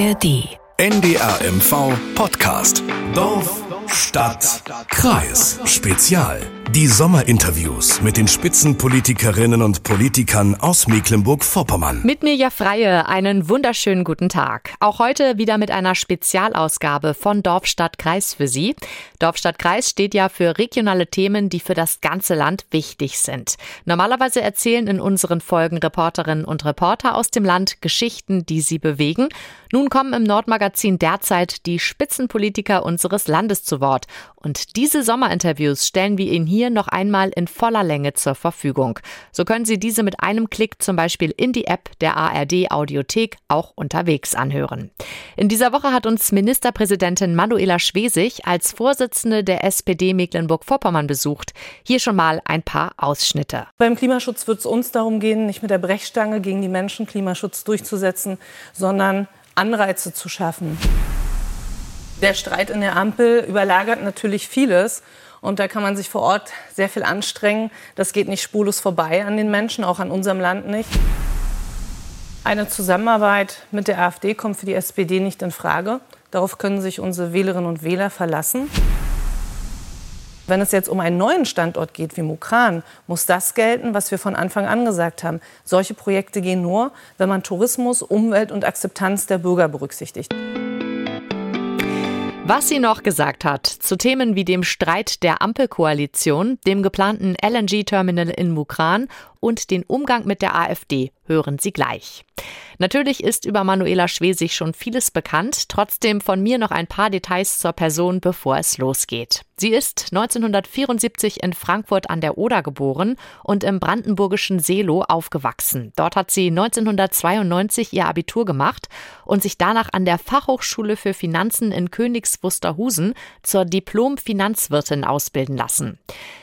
ARD. NDRMV Podcast. Dorf, Stadt, Kreis. Spezial. Die Sommerinterviews mit den Spitzenpolitikerinnen und Politikern aus Mecklenburg-Vorpommern. Mit mir ja Freie, einen wunderschönen guten Tag. Auch heute wieder mit einer Spezialausgabe von Dorf, Stadt, Kreis für Sie. Dorf, Stadt, Kreis steht ja für regionale Themen, die für das ganze Land wichtig sind. Normalerweise erzählen in unseren Folgen Reporterinnen und Reporter aus dem Land Geschichten, die sie bewegen. Nun kommen im Nordmagazin derzeit die Spitzenpolitiker unseres Landes zu Wort. Und diese Sommerinterviews stellen wir Ihnen hier noch einmal in voller Länge zur Verfügung. So können Sie diese mit einem Klick zum Beispiel in die App der ARD Audiothek auch unterwegs anhören. In dieser Woche hat uns Ministerpräsidentin Manuela Schwesig als Vorsitzende der SPD Mecklenburg-Vorpommern besucht. Hier schon mal ein paar Ausschnitte. Beim Klimaschutz wird es uns darum gehen, nicht mit der Brechstange gegen die Menschen Klimaschutz durchzusetzen, sondern Anreize zu schaffen. Der Streit in der Ampel überlagert natürlich vieles. Und da kann man sich vor Ort sehr viel anstrengen. Das geht nicht spurlos vorbei an den Menschen, auch an unserem Land nicht. Eine Zusammenarbeit mit der AfD kommt für die SPD nicht in Frage. Darauf können sich unsere Wählerinnen und Wähler verlassen. Wenn es jetzt um einen neuen Standort geht wie Mukran, muss das gelten, was wir von Anfang an gesagt haben. Solche Projekte gehen nur, wenn man Tourismus, Umwelt und Akzeptanz der Bürger berücksichtigt. Was sie noch gesagt hat zu Themen wie dem Streit der Ampelkoalition, dem geplanten LNG-Terminal in Mukran und den Umgang mit der AfD hören Sie gleich. Natürlich ist über Manuela Schwesig schon vieles bekannt, trotzdem von mir noch ein paar Details zur Person, bevor es losgeht. Sie ist 1974 in Frankfurt an der Oder geboren und im brandenburgischen Seelow aufgewachsen. Dort hat sie 1992 ihr Abitur gemacht und sich danach an der Fachhochschule für Finanzen in Königs Wusterhusen zur Diplom-Finanzwirtin ausbilden lassen.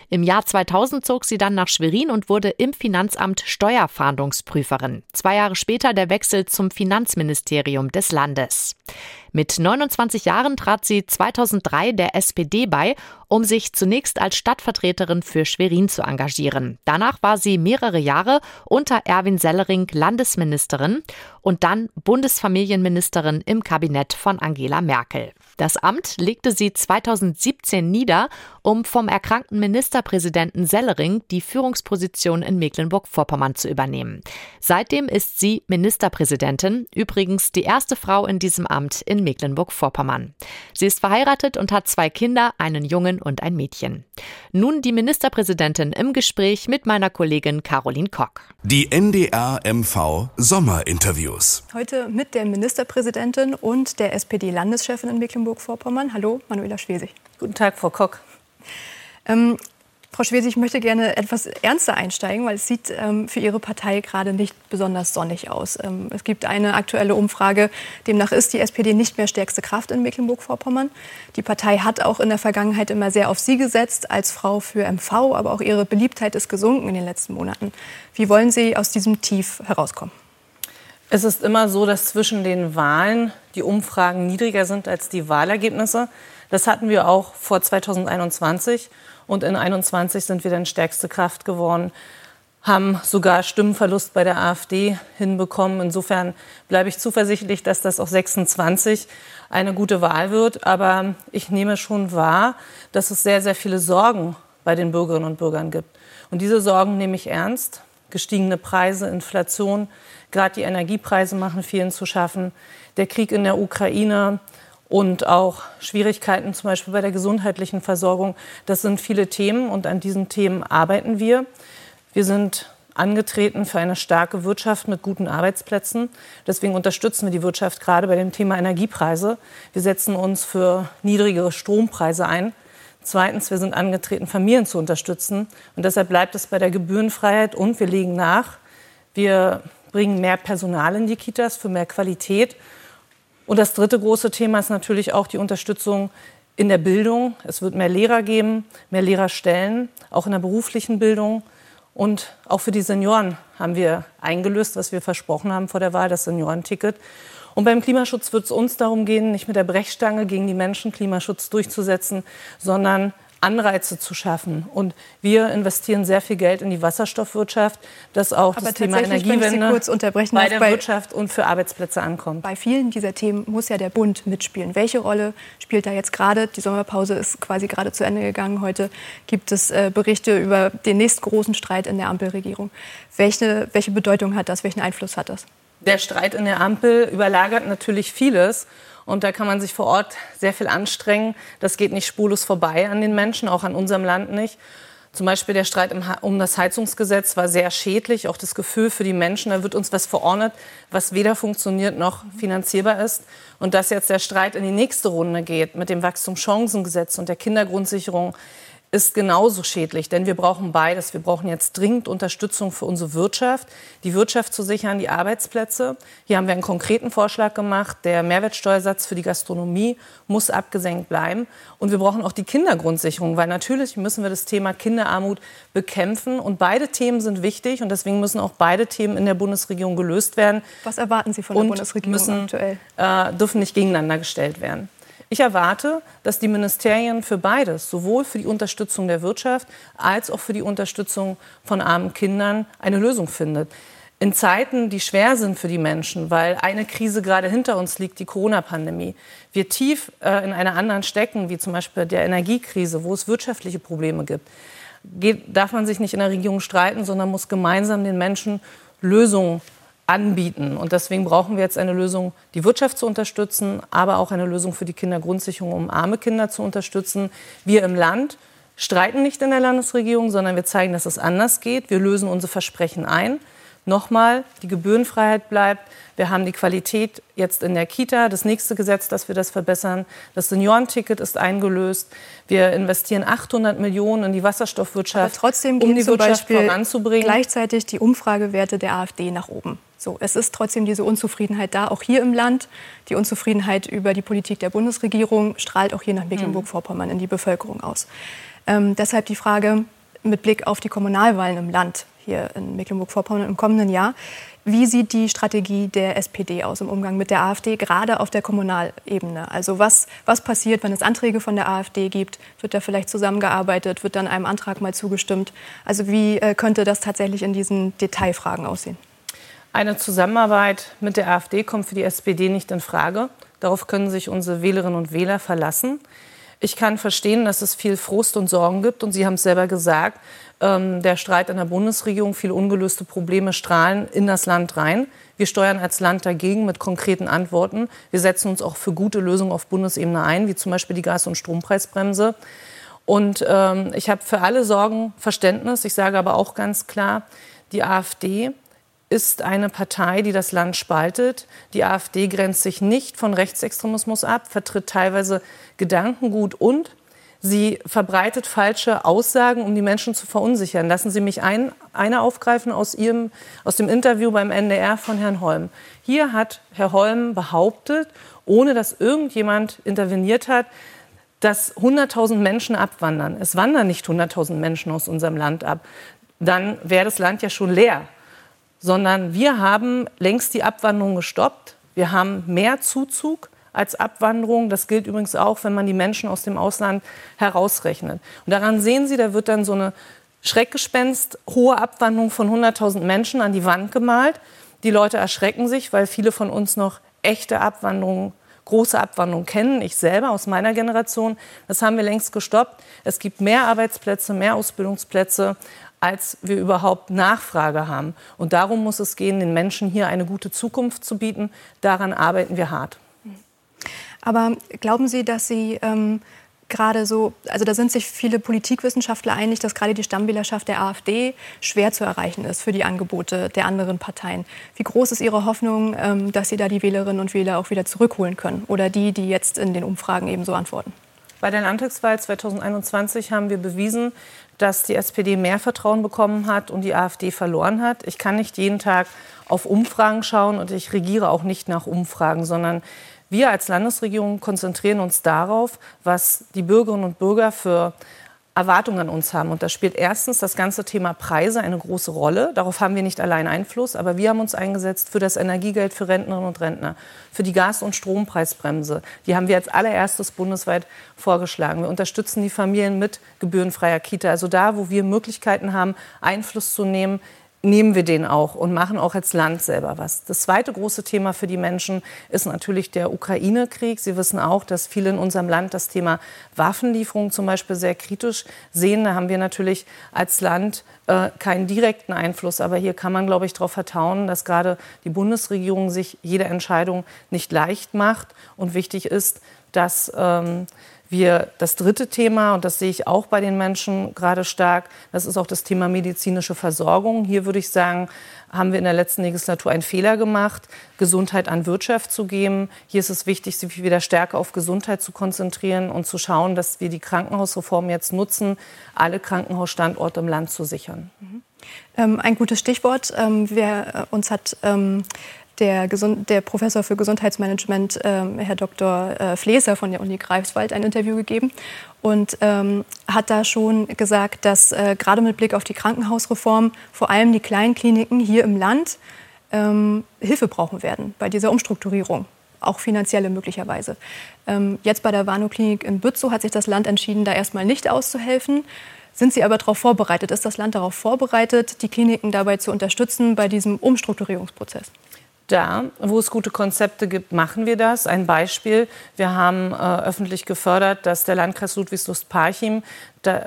Im Jahr 2000 zog sie dann nach Schwerin und wurde im Finanzamt Steuerfahndungsprüferin. Zwei Jahre später der Wechsel zum Finanzministerium des Landes. Mit 29 Jahren trat sie 2003 der SPD bei, um sich zunächst als Stadtvertreterin für Schwerin zu engagieren. Danach war sie mehrere Jahre unter Erwin Sellering Landesministerin und dann Bundesfamilienministerin im Kabinett von Angela Merkel. Das Amt legte sie 2017 nieder, um vom erkrankten Ministerpräsidenten Sellering die Führungsposition in Mecklenburg-Vorpommern zu übernehmen. Seitdem ist sie Ministerpräsidentin, übrigens die erste Frau in diesem Amt in Mecklenburg-Vorpommern. Sie ist verheiratet und hat zwei Kinder, einen Jungen und ein Mädchen. Nun die Ministerpräsidentin im Gespräch mit meiner Kollegin Caroline Kock. Die NDR-MV Sommerinterviews. Heute mit der Ministerpräsidentin und der SPD-Landeschefin in Mecklenburg-Vorpommern. Hallo, Manuela Schwesig. Guten Tag, Frau Kock. Ähm, Frau Schwesig, ich möchte gerne etwas ernster einsteigen, weil es sieht ähm, für Ihre Partei gerade nicht besonders sonnig aus. Ähm, es gibt eine aktuelle Umfrage, demnach ist die SPD nicht mehr stärkste Kraft in Mecklenburg-Vorpommern. Die Partei hat auch in der Vergangenheit immer sehr auf Sie gesetzt als Frau für MV, aber auch Ihre Beliebtheit ist gesunken in den letzten Monaten. Wie wollen Sie aus diesem Tief herauskommen? Es ist immer so, dass zwischen den Wahlen die Umfragen niedriger sind als die Wahlergebnisse. Das hatten wir auch vor 2021. Und in 21 sind wir dann stärkste Kraft geworden, haben sogar Stimmenverlust bei der AfD hinbekommen. Insofern bleibe ich zuversichtlich, dass das auch 26 eine gute Wahl wird. Aber ich nehme schon wahr, dass es sehr, sehr viele Sorgen bei den Bürgerinnen und Bürgern gibt. Und diese Sorgen nehme ich ernst. Gestiegene Preise, Inflation, gerade die Energiepreise machen vielen zu schaffen. Der Krieg in der Ukraine, und auch Schwierigkeiten zum Beispiel bei der gesundheitlichen Versorgung. Das sind viele Themen und an diesen Themen arbeiten wir. Wir sind angetreten für eine starke Wirtschaft mit guten Arbeitsplätzen. Deswegen unterstützen wir die Wirtschaft gerade bei dem Thema Energiepreise. Wir setzen uns für niedrigere Strompreise ein. Zweitens, wir sind angetreten, Familien zu unterstützen. Und deshalb bleibt es bei der Gebührenfreiheit und wir legen nach. Wir bringen mehr Personal in die Kitas für mehr Qualität und das dritte große Thema ist natürlich auch die Unterstützung in der Bildung. Es wird mehr Lehrer geben, mehr Lehrerstellen, auch in der beruflichen Bildung. Und auch für die Senioren haben wir eingelöst, was wir versprochen haben vor der Wahl, das Seniorenticket. Und beim Klimaschutz wird es uns darum gehen, nicht mit der Brechstange gegen die Menschen Klimaschutz durchzusetzen, sondern Anreize zu schaffen. Und wir investieren sehr viel Geld in die Wasserstoffwirtschaft, dass auch Aber das Thema Energiewende kurz unterbrechen bei der bei, Wirtschaft und für Arbeitsplätze ankommt. Bei vielen dieser Themen muss ja der Bund mitspielen. Welche Rolle spielt da jetzt gerade? Die Sommerpause ist quasi gerade zu Ende gegangen. Heute gibt es äh, Berichte über den nächsten großen Streit in der Ampelregierung. Welche, welche Bedeutung hat das? Welchen Einfluss hat das? Der Streit in der Ampel überlagert natürlich vieles. Und da kann man sich vor Ort sehr viel anstrengen. Das geht nicht spurlos vorbei an den Menschen, auch an unserem Land nicht. Zum Beispiel der Streit um das Heizungsgesetz war sehr schädlich. Auch das Gefühl für die Menschen, da wird uns was verordnet, was weder funktioniert noch finanzierbar ist. Und dass jetzt der Streit in die nächste Runde geht mit dem Wachstumschancengesetz und der Kindergrundsicherung, ist genauso schädlich, denn wir brauchen beides. Wir brauchen jetzt dringend Unterstützung für unsere Wirtschaft, die Wirtschaft zu sichern, die Arbeitsplätze. Hier haben wir einen konkreten Vorschlag gemacht. Der Mehrwertsteuersatz für die Gastronomie muss abgesenkt bleiben. Und wir brauchen auch die Kindergrundsicherung, weil natürlich müssen wir das Thema Kinderarmut bekämpfen. Und beide Themen sind wichtig und deswegen müssen auch beide Themen in der Bundesregierung gelöst werden. Was erwarten Sie von der und Bundesregierung müssen, aktuell? Äh, dürfen nicht gegeneinander gestellt werden. Ich erwarte, dass die Ministerien für beides, sowohl für die Unterstützung der Wirtschaft als auch für die Unterstützung von armen Kindern, eine Lösung findet. In Zeiten, die schwer sind für die Menschen, weil eine Krise gerade hinter uns liegt, die Corona-Pandemie, wir tief äh, in einer anderen stecken, wie zum Beispiel der Energiekrise, wo es wirtschaftliche Probleme gibt, geht, darf man sich nicht in der Regierung streiten, sondern muss gemeinsam den Menschen Lösungen anbieten. Und deswegen brauchen wir jetzt eine Lösung, die Wirtschaft zu unterstützen, aber auch eine Lösung für die Kindergrundsicherung, um arme Kinder zu unterstützen. Wir im Land streiten nicht in der Landesregierung, sondern wir zeigen, dass es anders geht. Wir lösen unsere Versprechen ein. Nochmal, die Gebührenfreiheit bleibt. Wir haben die Qualität jetzt in der Kita. Das nächste Gesetz, dass wir das verbessern. Das Seniorenticket ist eingelöst. Wir investieren 800 Millionen in die Wasserstoffwirtschaft, Aber trotzdem um die Wirtschaft Beispiel voranzubringen. gleichzeitig die Umfragewerte der AfD nach oben. So, es ist trotzdem diese Unzufriedenheit da, auch hier im Land. Die Unzufriedenheit über die Politik der Bundesregierung strahlt auch hier nach Mecklenburg-Vorpommern in die Bevölkerung aus. Ähm, deshalb die Frage mit Blick auf die Kommunalwahlen im Land hier in Mecklenburg-Vorpommern im kommenden Jahr. Wie sieht die Strategie der SPD aus im Umgang mit der AfD, gerade auf der Kommunalebene? Also was, was passiert, wenn es Anträge von der AfD gibt? Wird da vielleicht zusammengearbeitet? Wird dann einem Antrag mal zugestimmt? Also wie äh, könnte das tatsächlich in diesen Detailfragen aussehen? Eine Zusammenarbeit mit der AfD kommt für die SPD nicht in Frage. Darauf können sich unsere Wählerinnen und Wähler verlassen. Ich kann verstehen, dass es viel Frust und Sorgen gibt. Und Sie haben es selber gesagt, ähm, der Streit in der Bundesregierung, viele ungelöste Probleme strahlen in das Land rein. Wir steuern als Land dagegen mit konkreten Antworten. Wir setzen uns auch für gute Lösungen auf Bundesebene ein, wie zum Beispiel die Gas- und Strompreisbremse. Und ähm, ich habe für alle Sorgen Verständnis. Ich sage aber auch ganz klar, die AfD ist eine Partei, die das Land spaltet. Die AfD grenzt sich nicht von Rechtsextremismus ab, vertritt teilweise Gedankengut und sie verbreitet falsche Aussagen, um die Menschen zu verunsichern. Lassen Sie mich ein, eine aufgreifen aus, ihrem, aus dem Interview beim NDR von Herrn Holm. Hier hat Herr Holm behauptet, ohne dass irgendjemand interveniert hat, dass 100.000 Menschen abwandern. Es wandern nicht 100.000 Menschen aus unserem Land ab. Dann wäre das Land ja schon leer sondern wir haben längst die Abwanderung gestoppt. Wir haben mehr Zuzug als Abwanderung. Das gilt übrigens auch, wenn man die Menschen aus dem Ausland herausrechnet. Und daran sehen Sie, da wird dann so eine Schreckgespenst, hohe Abwanderung von 100.000 Menschen an die Wand gemalt. Die Leute erschrecken sich, weil viele von uns noch echte Abwanderung, große Abwanderung kennen. Ich selber aus meiner Generation. Das haben wir längst gestoppt. Es gibt mehr Arbeitsplätze, mehr Ausbildungsplätze als wir überhaupt Nachfrage haben. Und darum muss es gehen, den Menschen hier eine gute Zukunft zu bieten. Daran arbeiten wir hart. Aber glauben Sie, dass Sie ähm, gerade so, also da sind sich viele Politikwissenschaftler einig, dass gerade die Stammwählerschaft der AfD schwer zu erreichen ist für die Angebote der anderen Parteien. Wie groß ist Ihre Hoffnung, ähm, dass Sie da die Wählerinnen und Wähler auch wieder zurückholen können? Oder die, die jetzt in den Umfragen eben so antworten? Bei der Landtagswahl 2021 haben wir bewiesen, dass die SPD mehr Vertrauen bekommen hat und die AfD verloren hat. Ich kann nicht jeden Tag auf Umfragen schauen und ich regiere auch nicht nach Umfragen, sondern wir als Landesregierung konzentrieren uns darauf, was die Bürgerinnen und Bürger für Erwartungen an uns haben. Und da spielt erstens das ganze Thema Preise eine große Rolle. Darauf haben wir nicht allein Einfluss, aber wir haben uns eingesetzt für das Energiegeld für Rentnerinnen und Rentner, für die Gas- und Strompreisbremse. Die haben wir als allererstes bundesweit vorgeschlagen. Wir unterstützen die Familien mit gebührenfreier Kita. Also da, wo wir Möglichkeiten haben, Einfluss zu nehmen, nehmen wir den auch und machen auch als Land selber was. Das zweite große Thema für die Menschen ist natürlich der Ukraine-Krieg. Sie wissen auch, dass viele in unserem Land das Thema Waffenlieferung zum Beispiel sehr kritisch sehen. Da haben wir natürlich als Land äh, keinen direkten Einfluss. Aber hier kann man, glaube ich, darauf vertrauen, dass gerade die Bundesregierung sich jede Entscheidung nicht leicht macht. Und wichtig ist, dass ähm, wir das dritte Thema, und das sehe ich auch bei den Menschen gerade stark, das ist auch das Thema medizinische Versorgung. Hier würde ich sagen, haben wir in der letzten Legislatur einen Fehler gemacht, Gesundheit an Wirtschaft zu geben. Hier ist es wichtig, sich wieder stärker auf Gesundheit zu konzentrieren und zu schauen, dass wir die Krankenhausreform jetzt nutzen, alle Krankenhausstandorte im Land zu sichern. Mhm. Ähm, ein gutes Stichwort. Ähm, wer, äh, uns hat ähm, der, Gesund der Professor für Gesundheitsmanagement, ähm, Herr Dr. Äh, Fleser von der Uni Greifswald, ein Interview gegeben und ähm, hat da schon gesagt, dass äh, gerade mit Blick auf die Krankenhausreform vor allem die Kleinkliniken hier im Land ähm, Hilfe brauchen werden bei dieser Umstrukturierung auch finanzielle möglicherweise. Ähm, jetzt bei der Warnow-Klinik in Bützow hat sich das Land entschieden, da erstmal nicht auszuhelfen. Sind Sie aber darauf vorbereitet? Ist das Land darauf vorbereitet, die Kliniken dabei zu unterstützen bei diesem Umstrukturierungsprozess? Da, wo es gute Konzepte gibt, machen wir das. Ein Beispiel, wir haben äh, öffentlich gefördert, dass der Landkreis Ludwigslust-Parchim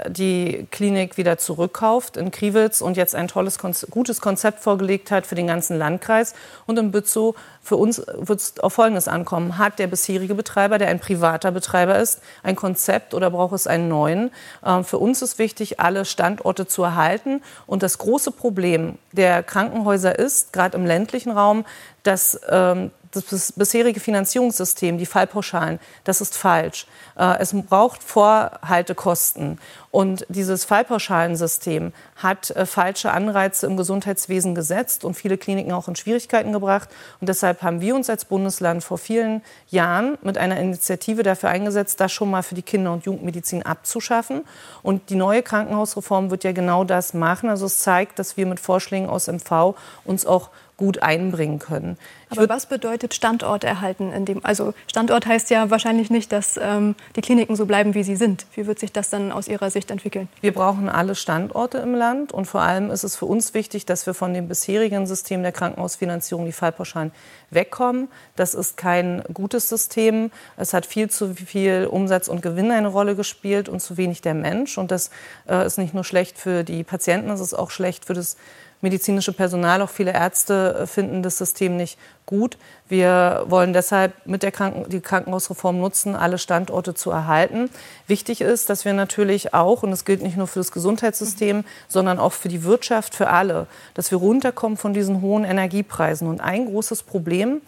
die Klinik wieder zurückkauft in Kriwitz und jetzt ein tolles, gutes Konzept vorgelegt hat für den ganzen Landkreis. Und in Bützow, für uns wird es auf Folgendes ankommen. Hat der bisherige Betreiber, der ein privater Betreiber ist, ein Konzept oder braucht es einen neuen? Ähm, für uns ist wichtig, alle Standorte zu erhalten. Und das große Problem der Krankenhäuser ist, gerade im ländlichen Raum, dass ähm, das bisherige Finanzierungssystem, die Fallpauschalen, das ist falsch. Äh, es braucht Vorhaltekosten. Und dieses Fallpauschalensystem hat äh, falsche Anreize im Gesundheitswesen gesetzt und viele Kliniken auch in Schwierigkeiten gebracht. Und deshalb haben wir uns als Bundesland vor vielen Jahren mit einer Initiative dafür eingesetzt, das schon mal für die Kinder- und Jugendmedizin abzuschaffen. Und die neue Krankenhausreform wird ja genau das machen. Also es zeigt, dass wir mit Vorschlägen aus MV uns auch gut einbringen können. Aber was bedeutet Standort erhalten? In dem, also Standort heißt ja wahrscheinlich nicht, dass ähm, die Kliniken so bleiben, wie sie sind. Wie wird sich das dann aus Ihrer Sicht entwickeln? Wir brauchen alle Standorte im Land und vor allem ist es für uns wichtig, dass wir von dem bisherigen System der Krankenhausfinanzierung, die Fallpauschalen, wegkommen. Das ist kein gutes System. Es hat viel zu viel Umsatz und Gewinn eine Rolle gespielt und zu wenig der Mensch. Und das äh, ist nicht nur schlecht für die Patienten, es ist auch schlecht für das medizinische Personal, auch viele Ärzte äh, finden das System nicht gut. Wir wollen deshalb mit der Kranken die Krankenhausreform nutzen, alle Standorte zu erhalten. Wichtig ist, dass wir natürlich auch, und das gilt nicht nur für das Gesundheitssystem, mhm. sondern auch für die Wirtschaft, für alle, dass wir runterkommen von diesen hohen Energiepreisen. Und ein großes Problem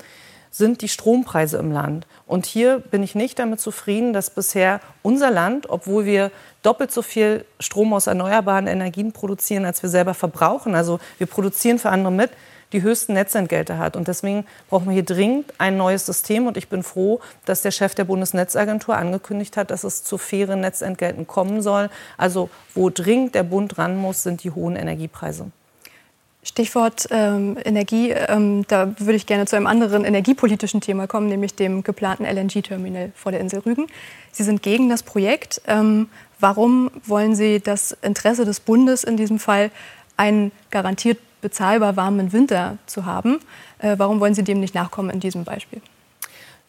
sind die Strompreise im Land. Und hier bin ich nicht damit zufrieden, dass bisher unser Land, obwohl wir doppelt so viel Strom aus erneuerbaren Energien produzieren, als wir selber verbrauchen, also wir produzieren für andere mit, die höchsten Netzentgelte hat. Und deswegen brauchen wir hier dringend ein neues System. Und ich bin froh, dass der Chef der Bundesnetzagentur angekündigt hat, dass es zu fairen Netzentgelten kommen soll. Also wo dringend der Bund ran muss, sind die hohen Energiepreise. Stichwort ähm, Energie, ähm, da würde ich gerne zu einem anderen energiepolitischen Thema kommen, nämlich dem geplanten LNG-Terminal vor der Insel Rügen. Sie sind gegen das Projekt. Ähm, warum wollen Sie das Interesse des Bundes in diesem Fall, einen garantiert bezahlbar warmen Winter zu haben? Äh, warum wollen Sie dem nicht nachkommen in diesem Beispiel?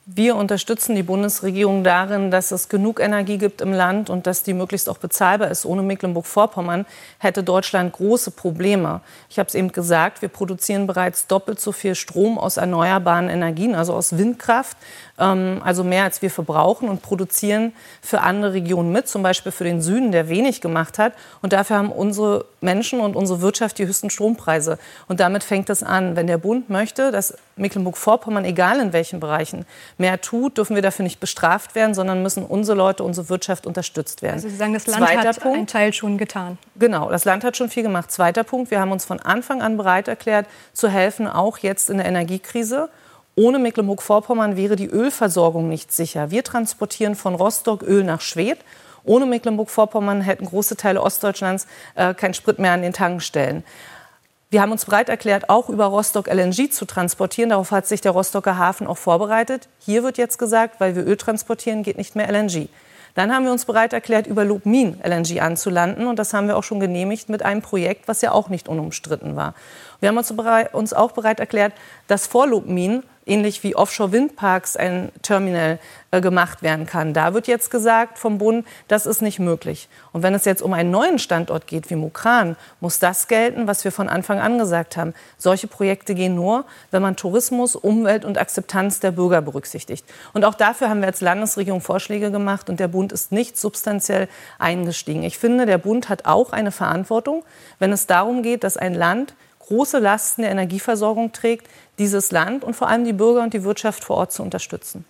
Wir unterstützen die Bundesregierung darin, dass es genug Energie gibt im Land und dass die möglichst auch bezahlbar ist. Ohne Mecklenburg-Vorpommern hätte Deutschland große Probleme. Ich habe es eben gesagt, wir produzieren bereits doppelt so viel Strom aus erneuerbaren Energien, also aus Windkraft, also mehr als wir verbrauchen und produzieren für andere Regionen mit, zum Beispiel für den Süden, der wenig gemacht hat. Und dafür haben unsere Menschen und unsere Wirtschaft die höchsten Strompreise. Und damit fängt es an. Wenn der Bund möchte, dass Mecklenburg-Vorpommern, egal in welchen Bereichen, mehr tut, dürfen wir dafür nicht bestraft werden, sondern müssen unsere Leute, unsere Wirtschaft unterstützt werden. Also Sie sagen, das Land Zweiter hat Punkt, einen Teil schon getan. Genau, das Land hat schon viel gemacht. Zweiter Punkt, wir haben uns von Anfang an bereit erklärt, zu helfen, auch jetzt in der Energiekrise. Ohne Mecklenburg-Vorpommern wäre die Ölversorgung nicht sicher. Wir transportieren von Rostock Öl nach Schwedt Ohne Mecklenburg-Vorpommern hätten große Teile Ostdeutschlands äh, keinen Sprit mehr an den Tankstellen. Wir haben uns bereit erklärt, auch über Rostock LNG zu transportieren. Darauf hat sich der Rostocker Hafen auch vorbereitet. Hier wird jetzt gesagt, weil wir Öl transportieren, geht nicht mehr LNG. Dann haben wir uns bereit erklärt, über Lubmin LNG anzulanden. Und das haben wir auch schon genehmigt mit einem Projekt, was ja auch nicht unumstritten war. Wir haben uns auch bereit erklärt, dass vor Lubmin ähnlich wie Offshore-Windparks ein Terminal äh, gemacht werden kann. Da wird jetzt gesagt vom Bund, das ist nicht möglich. Und wenn es jetzt um einen neuen Standort geht wie Mukran, muss das gelten, was wir von Anfang an gesagt haben. Solche Projekte gehen nur, wenn man Tourismus, Umwelt und Akzeptanz der Bürger berücksichtigt. Und auch dafür haben wir als Landesregierung Vorschläge gemacht und der Bund ist nicht substanziell eingestiegen. Ich finde, der Bund hat auch eine Verantwortung, wenn es darum geht, dass ein Land große Lasten der Energieversorgung trägt, dieses Land und vor allem die Bürger und die Wirtschaft vor Ort zu unterstützen.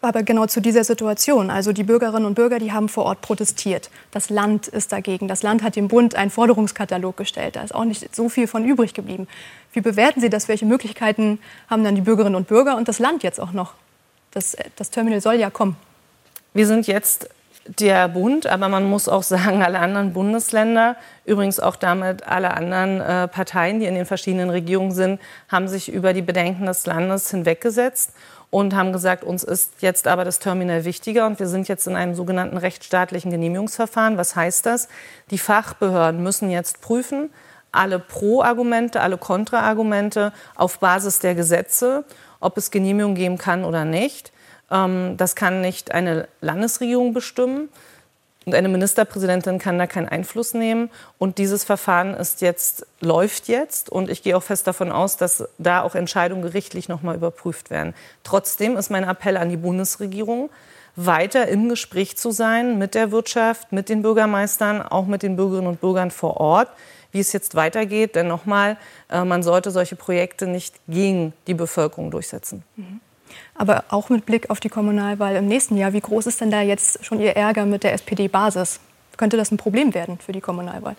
Aber genau zu dieser Situation. Also die Bürgerinnen und Bürger, die haben vor Ort protestiert. Das Land ist dagegen. Das Land hat dem Bund einen Forderungskatalog gestellt. Da ist auch nicht so viel von übrig geblieben. Wie bewerten Sie das? Welche Möglichkeiten haben dann die Bürgerinnen und Bürger und das Land jetzt auch noch? Das, das Terminal soll ja kommen. Wir sind jetzt der Bund, aber man muss auch sagen, alle anderen Bundesländer, übrigens auch damit alle anderen äh, Parteien, die in den verschiedenen Regierungen sind, haben sich über die Bedenken des Landes hinweggesetzt und haben gesagt, uns ist jetzt aber das Terminal wichtiger und wir sind jetzt in einem sogenannten rechtsstaatlichen Genehmigungsverfahren. Was heißt das? Die Fachbehörden müssen jetzt prüfen, alle Pro-Argumente, alle Kontra-Argumente auf Basis der Gesetze, ob es Genehmigung geben kann oder nicht. Ähm, das kann nicht eine Landesregierung bestimmen. Und eine Ministerpräsidentin kann da keinen Einfluss nehmen. Und dieses Verfahren ist jetzt, läuft jetzt. Und ich gehe auch fest davon aus, dass da auch Entscheidungen gerichtlich noch mal überprüft werden. Trotzdem ist mein Appell an die Bundesregierung, weiter im Gespräch zu sein mit der Wirtschaft, mit den Bürgermeistern, auch mit den Bürgerinnen und Bürgern vor Ort, wie es jetzt weitergeht. Denn nochmal, äh, man sollte solche Projekte nicht gegen die Bevölkerung durchsetzen. Mhm. Aber auch mit Blick auf die Kommunalwahl im nächsten Jahr, wie groß ist denn da jetzt schon Ihr Ärger mit der SPD-Basis? Könnte das ein Problem werden für die Kommunalwahl?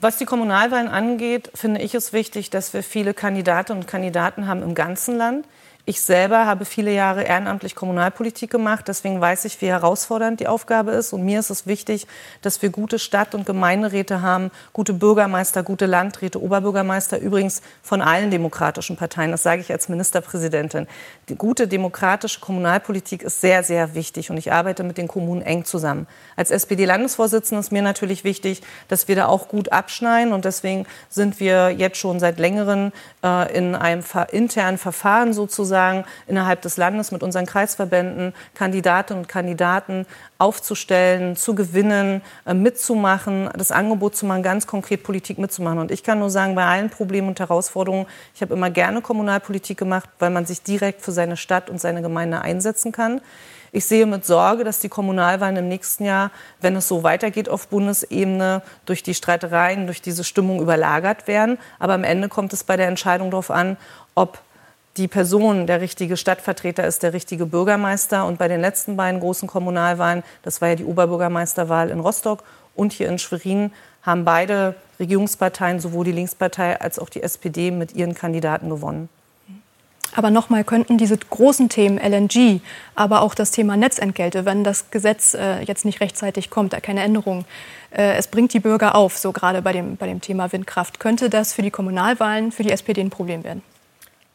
Was die Kommunalwahlen angeht, finde ich es wichtig, dass wir viele Kandidatinnen und Kandidaten haben im ganzen Land. Ich selber habe viele Jahre ehrenamtlich Kommunalpolitik gemacht, deswegen weiß ich, wie herausfordernd die Aufgabe ist. Und mir ist es wichtig, dass wir gute Stadt- und Gemeinderäte haben, gute Bürgermeister, gute Landräte, Oberbürgermeister, übrigens von allen demokratischen Parteien. Das sage ich als Ministerpräsidentin. Die gute demokratische Kommunalpolitik ist sehr, sehr wichtig und ich arbeite mit den Kommunen eng zusammen. Als SPD-Landesvorsitzende ist mir natürlich wichtig, dass wir da auch gut abschneiden und deswegen sind wir jetzt schon seit längerem äh, in einem internen Verfahren sozusagen sozusagen innerhalb des Landes mit unseren Kreisverbänden Kandidatinnen und Kandidaten aufzustellen, zu gewinnen, äh, mitzumachen, das Angebot zu machen, ganz konkret Politik mitzumachen. Und ich kann nur sagen, bei allen Problemen und Herausforderungen, ich habe immer gerne Kommunalpolitik gemacht, weil man sich direkt für seine Stadt und seine Gemeinde einsetzen kann. Ich sehe mit Sorge, dass die Kommunalwahlen im nächsten Jahr, wenn es so weitergeht auf Bundesebene, durch die Streitereien, durch diese Stimmung überlagert werden. Aber am Ende kommt es bei der Entscheidung darauf an, ob die Person der richtige Stadtvertreter ist, der richtige Bürgermeister. Und bei den letzten beiden großen Kommunalwahlen, das war ja die Oberbürgermeisterwahl in Rostock und hier in Schwerin, haben beide Regierungsparteien, sowohl die Linkspartei als auch die SPD, mit ihren Kandidaten gewonnen. Aber nochmal könnten diese großen Themen LNG, aber auch das Thema Netzentgelte, wenn das Gesetz äh, jetzt nicht rechtzeitig kommt, da keine Änderung, äh, es bringt die Bürger auf, so gerade bei dem, bei dem Thema Windkraft. Könnte das für die Kommunalwahlen, für die SPD ein Problem werden?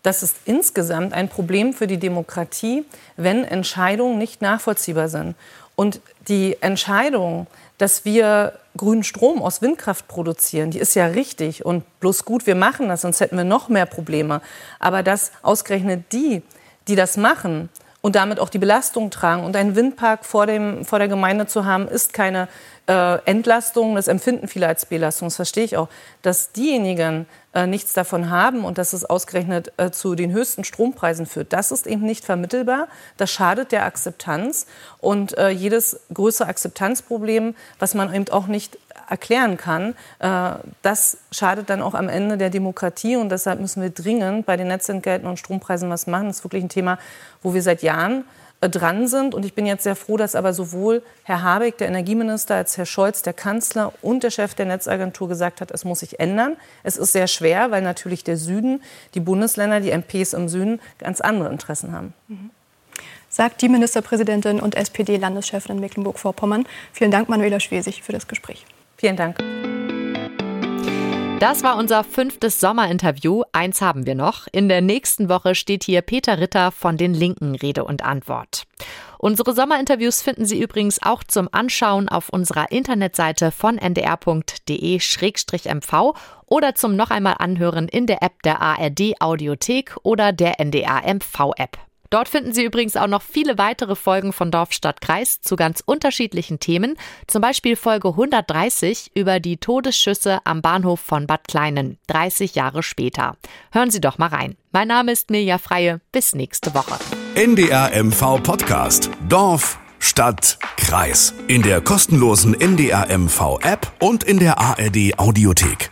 Das ist insgesamt ein Problem für die Demokratie, wenn Entscheidungen nicht nachvollziehbar sind. Und die Entscheidung, dass wir grünen Strom aus Windkraft produzieren, die ist ja richtig und bloß gut, wir machen das, sonst hätten wir noch mehr Probleme. Aber dass ausgerechnet die, die das machen, und damit auch die Belastung tragen. Und einen Windpark vor, dem, vor der Gemeinde zu haben, ist keine äh, Entlastung. Das empfinden viele als Belastung. Das verstehe ich auch. Dass diejenigen äh, nichts davon haben und dass es ausgerechnet äh, zu den höchsten Strompreisen führt, das ist eben nicht vermittelbar. Das schadet der Akzeptanz. Und äh, jedes größere Akzeptanzproblem, was man eben auch nicht erklären kann, äh, das schadet dann auch am Ende der Demokratie. Und deshalb müssen wir dringend bei den Netzentgelten und Strompreisen was machen. Das ist wirklich ein Thema, wo wir seit Jahren dran sind. Und ich bin jetzt sehr froh, dass aber sowohl Herr Habeck, der Energieminister, als Herr Scholz, der Kanzler und der Chef der Netzagentur gesagt hat, es muss sich ändern. Es ist sehr schwer, weil natürlich der Süden, die Bundesländer, die MPs im Süden ganz andere Interessen haben. Mhm. sagt die Ministerpräsidentin und SPD-Landeschefin in Mecklenburg-Vorpommern. Vielen Dank, Manuela Schwesig, für das Gespräch. Vielen Dank. Das war unser fünftes Sommerinterview. Eins haben wir noch. In der nächsten Woche steht hier Peter Ritter von den Linken Rede und Antwort. Unsere Sommerinterviews finden Sie übrigens auch zum Anschauen auf unserer Internetseite von ndr.de-mv oder zum noch einmal anhören in der App der ARD Audiothek oder der NDR MV App. Dort finden Sie übrigens auch noch viele weitere Folgen von Dorf, Stadt, Kreis zu ganz unterschiedlichen Themen. Zum Beispiel Folge 130 über die Todesschüsse am Bahnhof von Bad Kleinen, 30 Jahre später. Hören Sie doch mal rein. Mein Name ist Mirja Freie. Bis nächste Woche. NDR MV Podcast. Dorf, Stadt, Kreis. In der kostenlosen NDR MV App und in der ARD Audiothek.